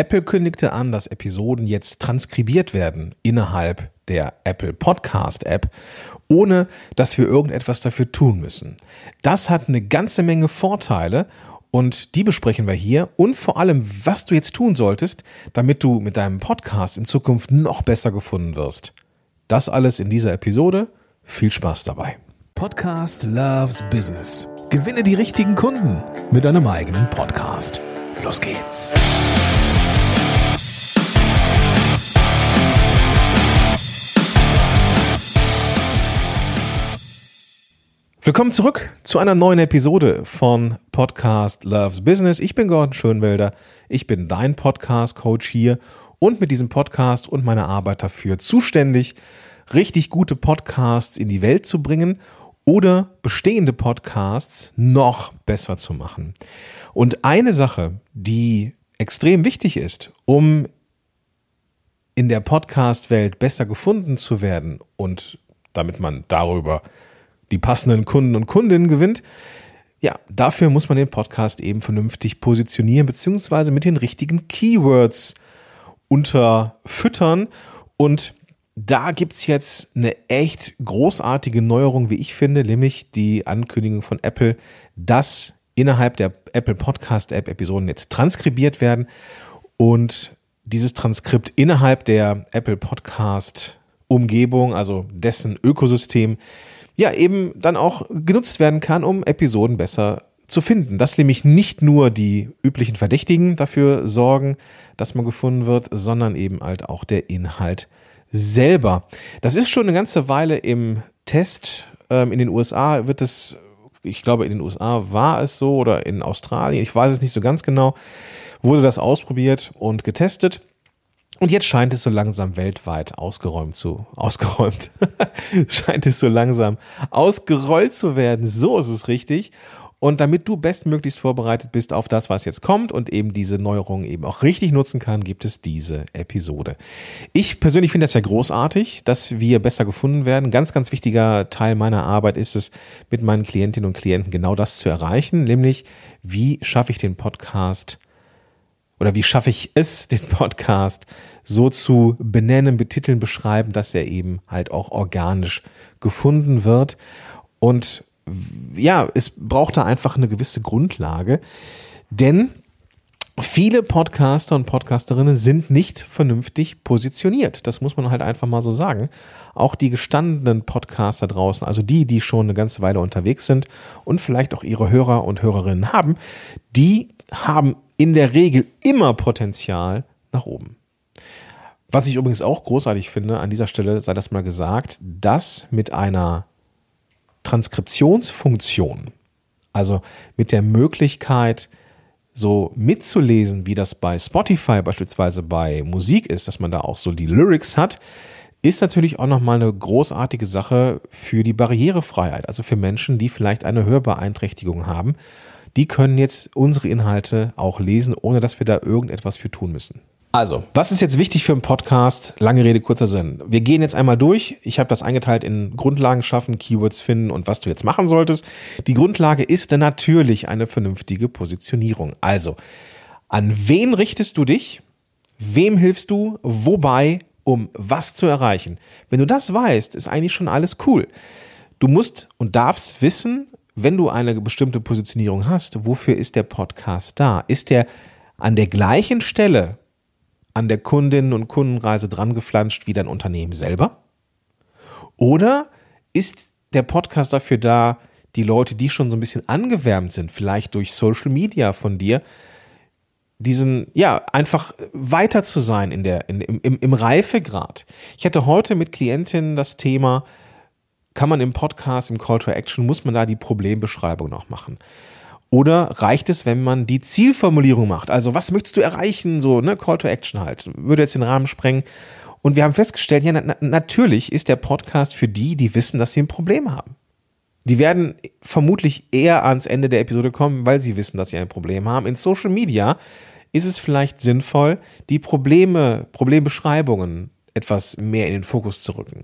Apple kündigte an, dass Episoden jetzt transkribiert werden innerhalb der Apple Podcast App, ohne dass wir irgendetwas dafür tun müssen. Das hat eine ganze Menge Vorteile und die besprechen wir hier und vor allem, was du jetzt tun solltest, damit du mit deinem Podcast in Zukunft noch besser gefunden wirst. Das alles in dieser Episode. Viel Spaß dabei. Podcast Loves Business. Gewinne die richtigen Kunden mit deinem eigenen Podcast. Los geht's. Willkommen zurück zu einer neuen Episode von Podcast Loves Business. Ich bin Gordon Schönwelder. Ich bin dein Podcast-Coach hier und mit diesem Podcast und meiner Arbeit dafür zuständig, richtig gute Podcasts in die Welt zu bringen oder bestehende Podcasts noch besser zu machen. Und eine Sache, die extrem wichtig ist, um in der Podcast-Welt besser gefunden zu werden und damit man darüber die passenden Kunden und Kundinnen gewinnt. Ja, dafür muss man den Podcast eben vernünftig positionieren, beziehungsweise mit den richtigen Keywords unterfüttern. Und da gibt es jetzt eine echt großartige Neuerung, wie ich finde, nämlich die Ankündigung von Apple, dass innerhalb der Apple Podcast App Episoden jetzt transkribiert werden und dieses Transkript innerhalb der Apple Podcast Umgebung, also dessen Ökosystem, ja eben dann auch genutzt werden kann, um Episoden besser zu finden. Dass nämlich nicht nur die üblichen Verdächtigen dafür sorgen, dass man gefunden wird, sondern eben halt auch der Inhalt selber. Das ist schon eine ganze Weile im Test. Ähm, in den USA wird es, ich glaube, in den USA war es so oder in Australien, ich weiß es nicht so ganz genau, wurde das ausprobiert und getestet. Und jetzt scheint es so langsam weltweit ausgeräumt zu, ausgeräumt, scheint es so langsam ausgerollt zu werden. So ist es richtig. Und damit du bestmöglichst vorbereitet bist auf das, was jetzt kommt und eben diese Neuerungen eben auch richtig nutzen kann, gibt es diese Episode. Ich persönlich finde das ja großartig, dass wir besser gefunden werden. Ganz, ganz wichtiger Teil meiner Arbeit ist es, mit meinen Klientinnen und Klienten genau das zu erreichen, nämlich wie schaffe ich den Podcast oder wie schaffe ich es, den Podcast so zu benennen, betiteln, beschreiben, dass er eben halt auch organisch gefunden wird. Und ja, es braucht da einfach eine gewisse Grundlage, denn viele Podcaster und Podcasterinnen sind nicht vernünftig positioniert. Das muss man halt einfach mal so sagen. Auch die gestandenen Podcaster draußen, also die, die schon eine ganze Weile unterwegs sind und vielleicht auch ihre Hörer und Hörerinnen haben, die haben in der Regel immer Potenzial nach oben. Was ich übrigens auch großartig finde, an dieser Stelle sei das mal gesagt, dass mit einer Transkriptionsfunktion, also mit der Möglichkeit, so mitzulesen, wie das bei Spotify beispielsweise bei Musik ist, dass man da auch so die Lyrics hat, ist natürlich auch nochmal eine großartige Sache für die Barrierefreiheit, also für Menschen, die vielleicht eine Hörbeeinträchtigung haben die können jetzt unsere Inhalte auch lesen, ohne dass wir da irgendetwas für tun müssen. Also, was ist jetzt wichtig für einen Podcast? Lange Rede, kurzer Sinn. Wir gehen jetzt einmal durch. Ich habe das eingeteilt in Grundlagen schaffen, Keywords finden und was du jetzt machen solltest. Die Grundlage ist dann natürlich eine vernünftige Positionierung. Also, an wen richtest du dich? Wem hilfst du? Wobei? Um was zu erreichen? Wenn du das weißt, ist eigentlich schon alles cool. Du musst und darfst wissen, wenn du eine bestimmte Positionierung hast, wofür ist der Podcast da? Ist der an der gleichen Stelle an der Kundinnen- und Kundenreise dran geflanscht wie dein Unternehmen selber? Oder ist der Podcast dafür da, die Leute, die schon so ein bisschen angewärmt sind, vielleicht durch Social Media von dir, diesen, ja, einfach weiter zu sein in der, in, im, im Reifegrad. Ich hatte heute mit Klientinnen das Thema, kann man im Podcast, im Call to Action, muss man da die Problembeschreibung noch machen? Oder reicht es, wenn man die Zielformulierung macht? Also, was möchtest du erreichen? So, ne, Call to Action halt. Würde jetzt den Rahmen sprengen. Und wir haben festgestellt, ja, na, natürlich ist der Podcast für die, die wissen, dass sie ein Problem haben. Die werden vermutlich eher ans Ende der Episode kommen, weil sie wissen, dass sie ein Problem haben. In Social Media ist es vielleicht sinnvoll, die Probleme, Problembeschreibungen etwas mehr in den Fokus zu rücken.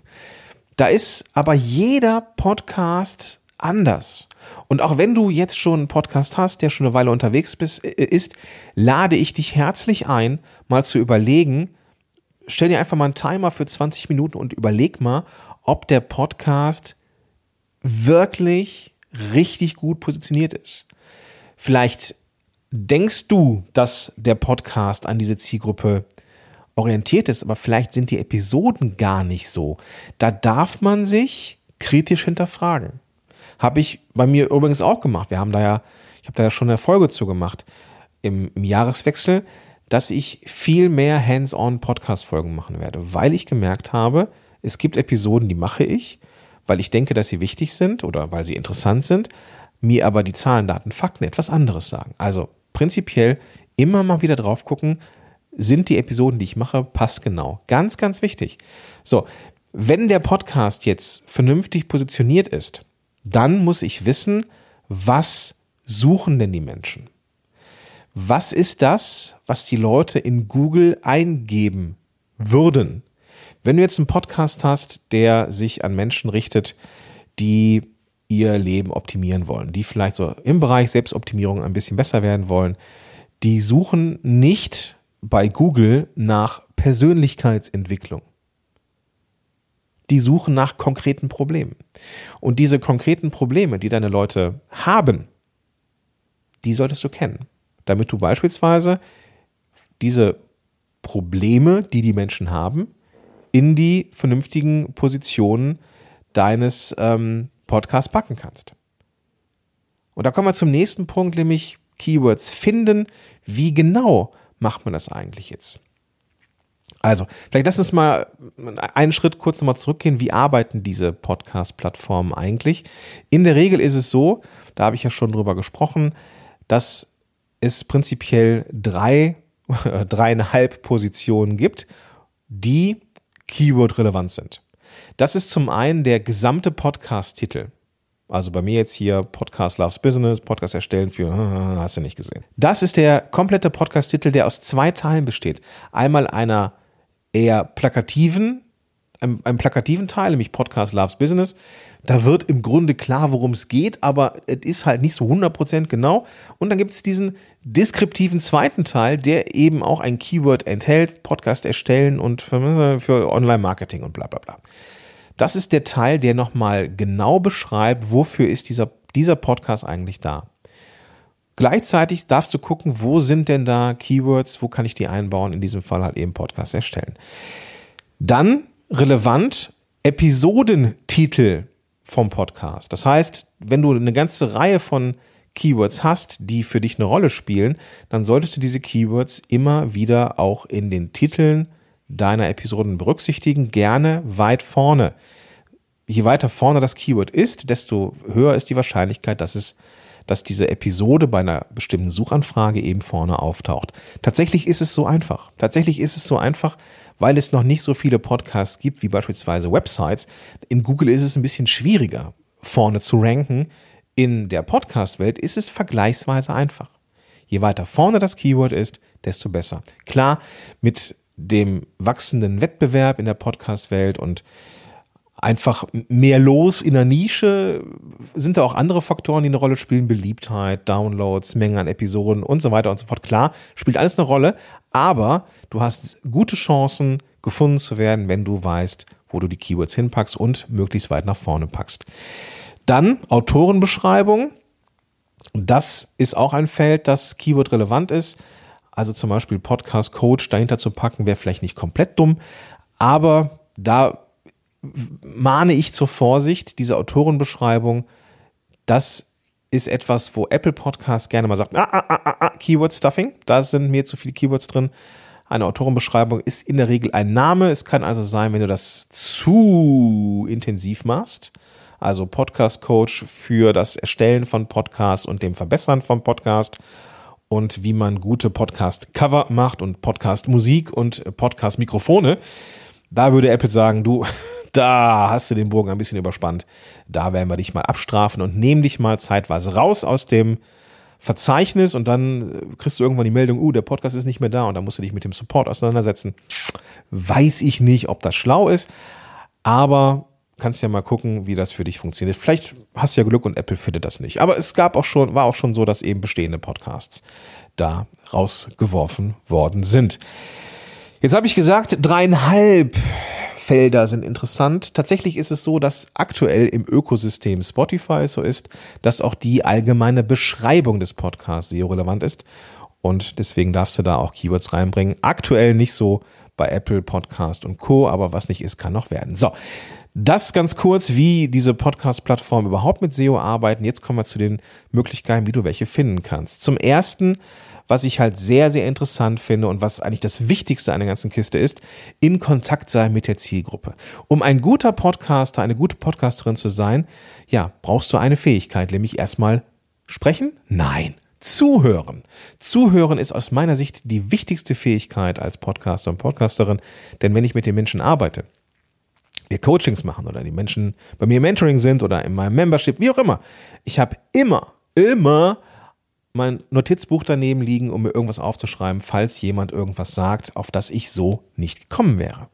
Da ist aber jeder Podcast anders. Und auch wenn du jetzt schon einen Podcast hast, der schon eine Weile unterwegs bist, äh, ist, lade ich dich herzlich ein, mal zu überlegen, stell dir einfach mal einen Timer für 20 Minuten und überleg mal, ob der Podcast wirklich richtig gut positioniert ist. Vielleicht denkst du, dass der Podcast an diese Zielgruppe orientiert ist, aber vielleicht sind die Episoden gar nicht so. Da darf man sich kritisch hinterfragen. Habe ich bei mir übrigens auch gemacht. Wir haben da ja, ich habe da ja schon eine Folge zu gemacht im, im Jahreswechsel, dass ich viel mehr Hands-on Podcast-Folgen machen werde, weil ich gemerkt habe, es gibt Episoden, die mache ich, weil ich denke, dass sie wichtig sind oder weil sie interessant sind, mir aber die Zahlen, Daten, Fakten etwas anderes sagen. Also prinzipiell immer mal wieder drauf gucken, sind die Episoden, die ich mache, passgenau. Ganz, ganz wichtig. So, wenn der Podcast jetzt vernünftig positioniert ist, dann muss ich wissen, was suchen denn die Menschen? Was ist das, was die Leute in Google eingeben würden? Wenn du jetzt einen Podcast hast, der sich an Menschen richtet, die ihr Leben optimieren wollen, die vielleicht so im Bereich Selbstoptimierung ein bisschen besser werden wollen, die suchen nicht bei Google nach Persönlichkeitsentwicklung. Die suchen nach konkreten Problemen. Und diese konkreten Probleme, die deine Leute haben, die solltest du kennen, damit du beispielsweise diese Probleme, die die Menschen haben, in die vernünftigen Positionen deines ähm, Podcasts packen kannst. Und da kommen wir zum nächsten Punkt, nämlich Keywords finden. Wie genau macht man das eigentlich jetzt? Also, vielleicht lass uns mal einen Schritt kurz nochmal zurückgehen. Wie arbeiten diese Podcast-Plattformen eigentlich? In der Regel ist es so, da habe ich ja schon drüber gesprochen, dass es prinzipiell drei, dreieinhalb Positionen gibt, die Keyword-relevant sind. Das ist zum einen der gesamte Podcast-Titel. Also bei mir jetzt hier Podcast Loves Business, Podcast erstellen für, hast du nicht gesehen. Das ist der komplette Podcast-Titel, der aus zwei Teilen besteht. Einmal einer eher plakativen, einem, einem plakativen Teil, nämlich Podcast Loves Business. Da wird im Grunde klar, worum es geht, aber es ist halt nicht so 100% genau. Und dann gibt es diesen deskriptiven zweiten Teil, der eben auch ein Keyword enthält, Podcast erstellen und für, für Online-Marketing und bla bla bla. Das ist der Teil, der nochmal genau beschreibt, wofür ist dieser, dieser Podcast eigentlich da. Gleichzeitig darfst du gucken, wo sind denn da Keywords, wo kann ich die einbauen, in diesem Fall halt eben Podcast erstellen. Dann relevant Episodentitel vom Podcast. Das heißt, wenn du eine ganze Reihe von Keywords hast, die für dich eine Rolle spielen, dann solltest du diese Keywords immer wieder auch in den Titeln deiner Episoden berücksichtigen, gerne weit vorne. Je weiter vorne das Keyword ist, desto höher ist die Wahrscheinlichkeit, dass es dass diese Episode bei einer bestimmten Suchanfrage eben vorne auftaucht. Tatsächlich ist es so einfach. Tatsächlich ist es so einfach, weil es noch nicht so viele Podcasts gibt wie beispielsweise Websites. In Google ist es ein bisschen schwieriger, vorne zu ranken. In der Podcast-Welt ist es vergleichsweise einfach. Je weiter vorne das Keyword ist, desto besser. Klar, mit dem wachsenden Wettbewerb in der Podcast-Welt und einfach mehr los in der Nische. Sind da auch andere Faktoren, die eine Rolle spielen? Beliebtheit, Downloads, Mengen an Episoden und so weiter und so fort. Klar, spielt alles eine Rolle, aber du hast gute Chancen, gefunden zu werden, wenn du weißt, wo du die Keywords hinpackst und möglichst weit nach vorne packst. Dann Autorenbeschreibung. Das ist auch ein Feld, das Keyword relevant ist. Also zum Beispiel Podcast Coach dahinter zu packen, wäre vielleicht nicht komplett dumm, aber da mahne ich zur Vorsicht, diese Autorenbeschreibung, das ist etwas, wo Apple Podcast gerne mal sagt, ah, ah, ah, ah, ah, Keyword Stuffing, da sind mir zu viele Keywords drin. Eine Autorenbeschreibung ist in der Regel ein Name. Es kann also sein, wenn du das zu intensiv machst, also Podcast Coach für das Erstellen von Podcasts und dem Verbessern von Podcast und wie man gute Podcast Cover macht und Podcast Musik und Podcast Mikrofone. Da würde Apple sagen, du, da hast du den Bogen ein bisschen überspannt. Da werden wir dich mal abstrafen und nehmen dich mal zeitweise raus aus dem Verzeichnis und dann äh, kriegst du irgendwann die Meldung, uh, der Podcast ist nicht mehr da und dann musst du dich mit dem Support auseinandersetzen. Weiß ich nicht, ob das schlau ist, aber kannst ja mal gucken, wie das für dich funktioniert. Vielleicht hast du ja Glück und Apple findet das nicht. Aber es gab auch schon, war auch schon so, dass eben bestehende Podcasts da rausgeworfen worden sind. Jetzt habe ich gesagt, dreieinhalb Felder sind interessant. Tatsächlich ist es so, dass aktuell im Ökosystem Spotify so ist, dass auch die allgemeine Beschreibung des Podcasts sehr relevant ist. Und deswegen darfst du da auch Keywords reinbringen. Aktuell nicht so bei Apple Podcast und Co., aber was nicht ist, kann noch werden. So, das ganz kurz, wie diese Podcast-Plattformen überhaupt mit SEO arbeiten. Jetzt kommen wir zu den Möglichkeiten, wie du welche finden kannst. Zum ersten, was ich halt sehr, sehr interessant finde und was eigentlich das Wichtigste an der ganzen Kiste ist, in Kontakt sein mit der Zielgruppe. Um ein guter Podcaster, eine gute Podcasterin zu sein, ja, brauchst du eine Fähigkeit, nämlich erstmal sprechen? Nein. Zuhören. Zuhören ist aus meiner Sicht die wichtigste Fähigkeit als Podcaster und Podcasterin, denn wenn ich mit den Menschen arbeite, wir Coachings machen oder die Menschen bei mir im Mentoring sind oder in meinem Membership, wie auch immer, ich habe immer, immer mein Notizbuch daneben liegen, um mir irgendwas aufzuschreiben, falls jemand irgendwas sagt, auf das ich so nicht gekommen wäre.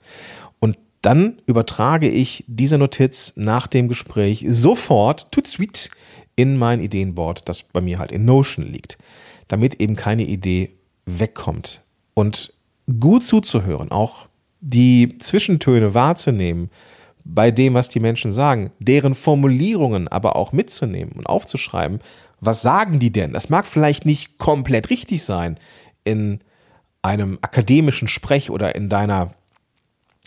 Und dann übertrage ich diese Notiz nach dem Gespräch sofort, tut sweet, in mein Ideenboard, das bei mir halt in Notion liegt, damit eben keine Idee wegkommt. Und gut zuzuhören, auch die Zwischentöne wahrzunehmen bei dem, was die Menschen sagen, deren Formulierungen aber auch mitzunehmen und aufzuschreiben, was sagen die denn? Das mag vielleicht nicht komplett richtig sein in einem akademischen Sprech oder in deiner,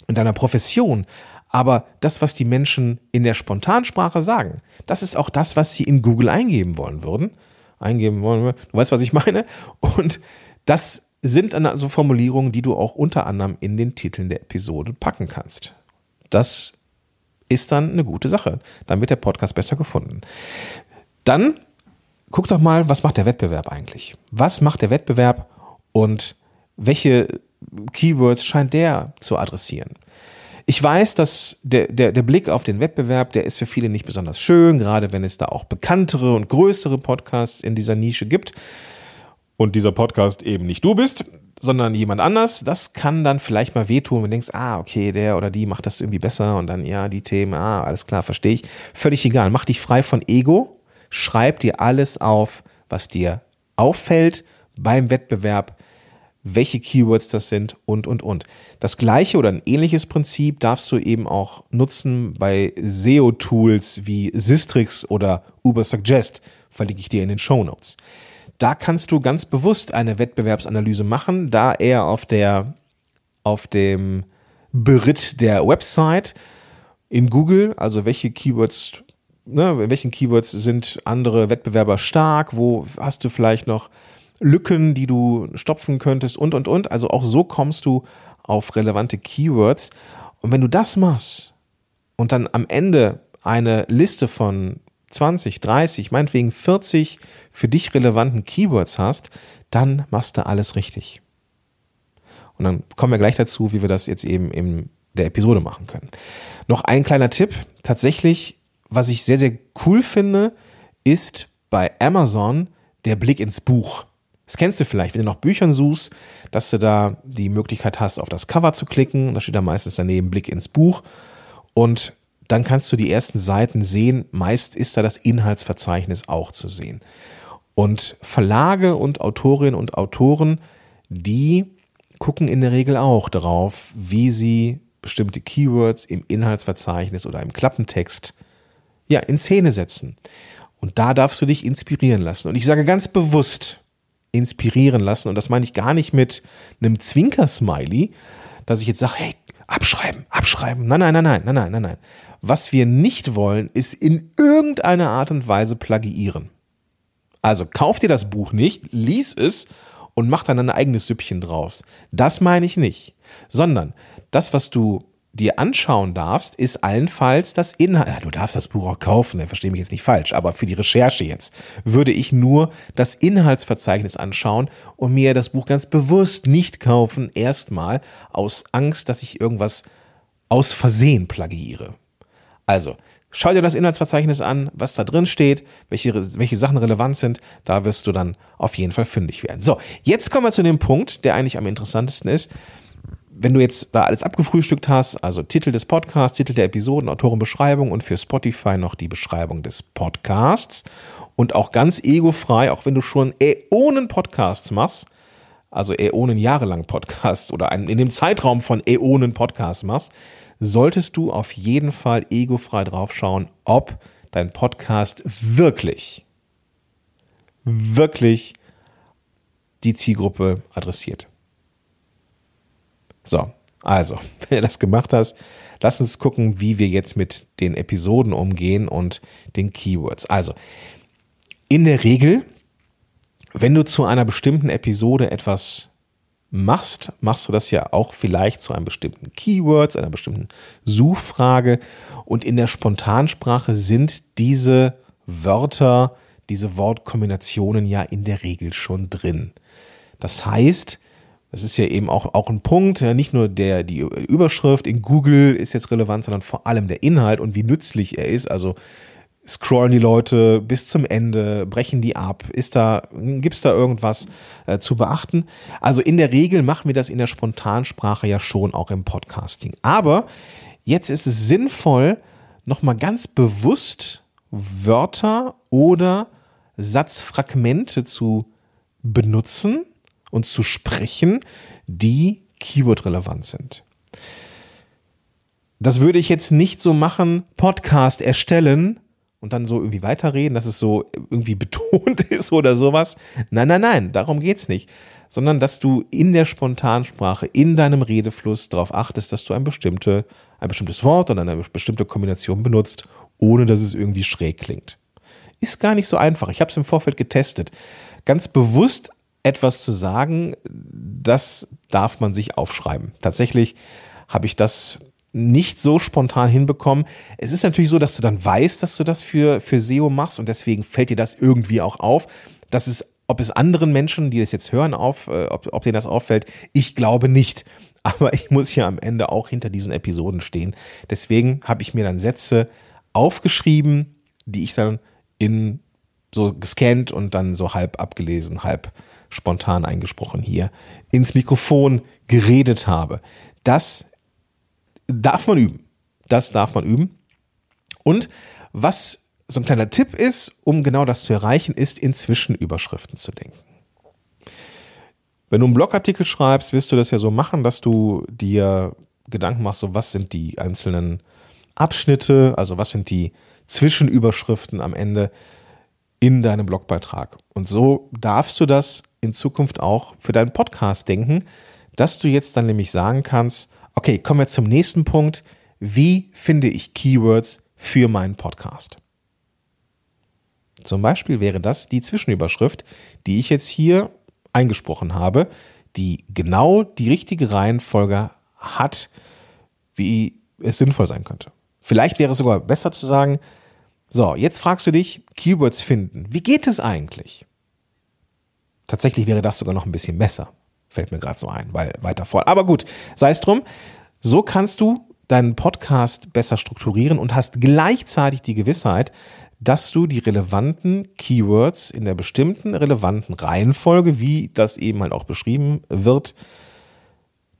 in deiner Profession, aber das, was die Menschen in der Spontansprache sagen, das ist auch das, was sie in Google eingeben wollen würden. Eingeben wollen, du weißt, was ich meine? Und das sind also Formulierungen, die du auch unter anderem in den Titeln der Episode packen kannst. Das ist dann eine gute Sache. Dann wird der Podcast besser gefunden. Dann guck doch mal, was macht der Wettbewerb eigentlich? Was macht der Wettbewerb und welche Keywords scheint der zu adressieren? Ich weiß, dass der, der, der Blick auf den Wettbewerb, der ist für viele nicht besonders schön, gerade wenn es da auch bekanntere und größere Podcasts in dieser Nische gibt. Und dieser Podcast eben nicht du bist, sondern jemand anders. Das kann dann vielleicht mal wehtun, wenn du denkst, ah, okay, der oder die macht das irgendwie besser und dann, ja, die Themen, ah, alles klar, verstehe ich. Völlig egal. Mach dich frei von Ego. Schreib dir alles auf, was dir auffällt beim Wettbewerb welche Keywords das sind und, und, und. Das gleiche oder ein ähnliches Prinzip darfst du eben auch nutzen bei SEO-Tools wie Sistrix oder Ubersuggest, verlinke ich dir in den Show Notes. Da kannst du ganz bewusst eine Wettbewerbsanalyse machen, da er auf der, auf dem Beritt der Website in Google, also welche Keywords, ne, in welchen Keywords sind andere Wettbewerber stark, wo hast du vielleicht noch Lücken, die du stopfen könntest und, und, und. Also auch so kommst du auf relevante Keywords. Und wenn du das machst und dann am Ende eine Liste von 20, 30, meinetwegen 40 für dich relevanten Keywords hast, dann machst du alles richtig. Und dann kommen wir gleich dazu, wie wir das jetzt eben in der Episode machen können. Noch ein kleiner Tipp. Tatsächlich, was ich sehr, sehr cool finde, ist bei Amazon der Blick ins Buch. Das kennst du vielleicht, wenn du nach Büchern suchst, dass du da die Möglichkeit hast, auf das Cover zu klicken. Da steht da meistens daneben Blick ins Buch. Und dann kannst du die ersten Seiten sehen. Meist ist da das Inhaltsverzeichnis auch zu sehen. Und Verlage und Autorinnen und Autoren, die gucken in der Regel auch darauf, wie sie bestimmte Keywords im Inhaltsverzeichnis oder im Klappentext ja, in Szene setzen. Und da darfst du dich inspirieren lassen. Und ich sage ganz bewusst, inspirieren lassen. Und das meine ich gar nicht mit einem Zwinker-Smiley, dass ich jetzt sage, hey, abschreiben, abschreiben. Nein, nein, nein, nein, nein, nein, nein. Was wir nicht wollen, ist in irgendeiner Art und Weise plagiieren. Also kauf dir das Buch nicht, lies es und mach dann ein eigenes Süppchen draus. Das meine ich nicht. Sondern das, was du dir anschauen darfst, ist allenfalls das Inhalt. Ja, du darfst das Buch auch kaufen, ne, verstehe mich jetzt nicht falsch, aber für die Recherche jetzt würde ich nur das Inhaltsverzeichnis anschauen und mir das Buch ganz bewusst nicht kaufen, erstmal aus Angst, dass ich irgendwas aus Versehen plagiere. Also, schau dir das Inhaltsverzeichnis an, was da drin steht, welche, welche Sachen relevant sind, da wirst du dann auf jeden Fall fündig werden. So, jetzt kommen wir zu dem Punkt, der eigentlich am interessantesten ist wenn du jetzt da alles abgefrühstückt hast, also Titel des Podcasts, Titel der Episoden, Autorenbeschreibung und für Spotify noch die Beschreibung des Podcasts und auch ganz egofrei, auch wenn du schon Äonen Podcasts machst, also Äonen jahrelang Podcasts oder in dem Zeitraum von Äonen Podcasts machst, solltest du auf jeden Fall egofrei draufschauen, ob dein Podcast wirklich, wirklich die Zielgruppe adressiert. So, also, wenn du das gemacht hast, lass uns gucken, wie wir jetzt mit den Episoden umgehen und den Keywords. Also, in der Regel, wenn du zu einer bestimmten Episode etwas machst, machst du das ja auch vielleicht zu einem bestimmten Keyword, einer bestimmten Suchfrage. Und in der Spontansprache sind diese Wörter, diese Wortkombinationen ja in der Regel schon drin. Das heißt, das ist ja eben auch, auch ein Punkt, ja, nicht nur der, die Überschrift in Google ist jetzt relevant, sondern vor allem der Inhalt und wie nützlich er ist. Also scrollen die Leute bis zum Ende, brechen die ab, ist da, gibt es da irgendwas äh, zu beachten? Also in der Regel machen wir das in der Spontansprache ja schon auch im Podcasting. Aber jetzt ist es sinnvoll, nochmal ganz bewusst Wörter oder Satzfragmente zu benutzen und zu sprechen, die Keyword-relevant sind. Das würde ich jetzt nicht so machen, Podcast erstellen und dann so irgendwie weiterreden, dass es so irgendwie betont ist oder sowas. Nein, nein, nein, darum geht es nicht. Sondern dass du in der Spontansprache, in deinem Redefluss darauf achtest, dass du ein, bestimmte, ein bestimmtes Wort oder eine bestimmte Kombination benutzt, ohne dass es irgendwie schräg klingt. Ist gar nicht so einfach. Ich habe es im Vorfeld getestet. Ganz bewusst etwas zu sagen, das darf man sich aufschreiben. Tatsächlich habe ich das nicht so spontan hinbekommen. Es ist natürlich so, dass du dann weißt, dass du das für, für SEO machst und deswegen fällt dir das irgendwie auch auf. Das ist, ob es anderen Menschen, die das jetzt hören, auf, äh, ob, ob denen das auffällt, ich glaube nicht. Aber ich muss ja am Ende auch hinter diesen Episoden stehen. Deswegen habe ich mir dann Sätze aufgeschrieben, die ich dann in so gescannt und dann so halb abgelesen, halb spontan eingesprochen hier ins Mikrofon geredet habe. Das darf man üben. Das darf man üben. Und was so ein kleiner Tipp ist, um genau das zu erreichen, ist in Zwischenüberschriften zu denken. Wenn du einen Blogartikel schreibst, wirst du das ja so machen, dass du dir Gedanken machst, so was sind die einzelnen Abschnitte, also was sind die Zwischenüberschriften am Ende in deinem Blogbeitrag. Und so darfst du das in Zukunft auch für deinen Podcast denken, dass du jetzt dann nämlich sagen kannst, Okay, kommen wir zum nächsten Punkt. Wie finde ich Keywords für meinen Podcast? Zum Beispiel wäre das die Zwischenüberschrift, die ich jetzt hier eingesprochen habe, die genau die richtige Reihenfolge hat, wie es sinnvoll sein könnte. Vielleicht wäre es sogar besser zu sagen, so, jetzt fragst du dich, Keywords finden. Wie geht es eigentlich? Tatsächlich wäre das sogar noch ein bisschen besser. Fällt mir gerade so ein, weil weiter vor. Aber gut, sei es drum. So kannst du deinen Podcast besser strukturieren und hast gleichzeitig die Gewissheit, dass du die relevanten Keywords in der bestimmten relevanten Reihenfolge, wie das eben halt auch beschrieben wird,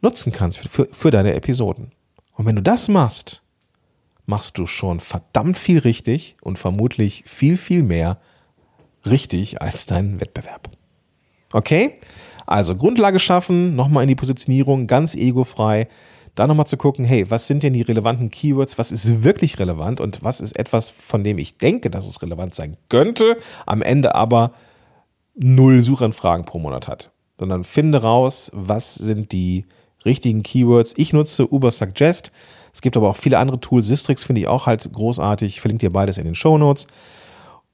nutzen kannst für, für deine Episoden. Und wenn du das machst, machst du schon verdammt viel richtig und vermutlich viel, viel mehr richtig als dein Wettbewerb. Okay? Also Grundlage schaffen, nochmal in die Positionierung, ganz egofrei. Da nochmal zu gucken, hey, was sind denn die relevanten Keywords? Was ist wirklich relevant und was ist etwas, von dem ich denke, dass es relevant sein könnte, am Ende aber null Suchanfragen pro Monat hat. Sondern finde raus, was sind die richtigen Keywords. Ich nutze Uber Suggest. Es gibt aber auch viele andere Tools. Sistrix finde ich auch halt großartig. Ich verlinke dir beides in den Show Notes.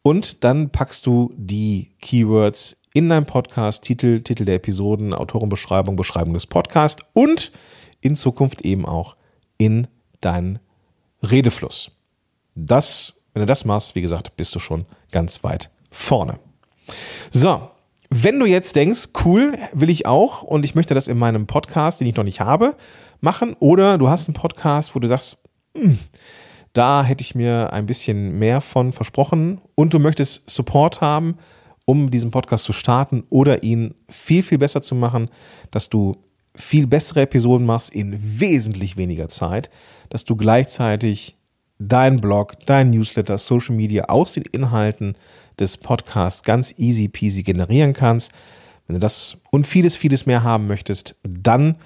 Und dann packst du die Keywords in deinem Podcast, Titel, Titel der Episoden, Autorenbeschreibung, Beschreibung des Podcasts und in Zukunft eben auch in deinen Redefluss. Das, wenn du das machst, wie gesagt, bist du schon ganz weit vorne. So, wenn du jetzt denkst, cool, will ich auch und ich möchte das in meinem Podcast, den ich noch nicht habe, machen, oder du hast einen Podcast, wo du sagst, hm, da hätte ich mir ein bisschen mehr von versprochen und du möchtest Support haben, um diesen Podcast zu starten oder ihn viel, viel besser zu machen, dass du viel bessere Episoden machst in wesentlich weniger Zeit, dass du gleichzeitig dein Blog, dein Newsletter, Social Media aus den Inhalten des Podcasts ganz easy peasy generieren kannst. Wenn du das und vieles, vieles mehr haben möchtest, dann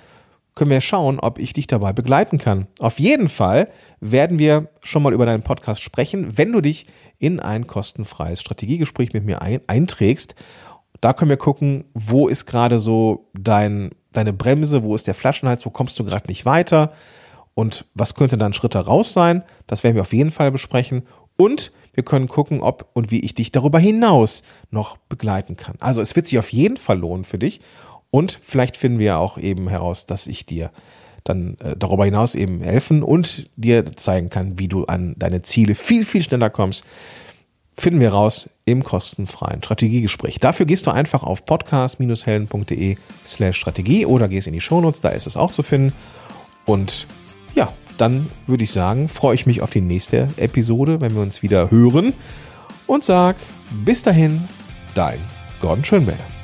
können wir schauen, ob ich dich dabei begleiten kann. Auf jeden Fall werden wir schon mal über deinen Podcast sprechen, wenn du dich in ein kostenfreies Strategiegespräch mit mir ein, einträgst. Da können wir gucken, wo ist gerade so dein, deine Bremse, wo ist der Flaschenhals, wo kommst du gerade nicht weiter und was könnte dann Schritte raus sein. Das werden wir auf jeden Fall besprechen. Und wir können gucken, ob und wie ich dich darüber hinaus noch begleiten kann. Also es wird sich auf jeden Fall lohnen für dich. Und vielleicht finden wir auch eben heraus, dass ich dir dann äh, darüber hinaus eben helfen und dir zeigen kann, wie du an deine Ziele viel, viel schneller kommst. Finden wir raus im kostenfreien Strategiegespräch. Dafür gehst du einfach auf podcast-helden.de slash Strategie oder gehst in die Shownotes, da ist es auch zu finden. Und ja, dann würde ich sagen, freue ich mich auf die nächste Episode, wenn wir uns wieder hören und sag bis dahin, dein Gordon Schönwälder.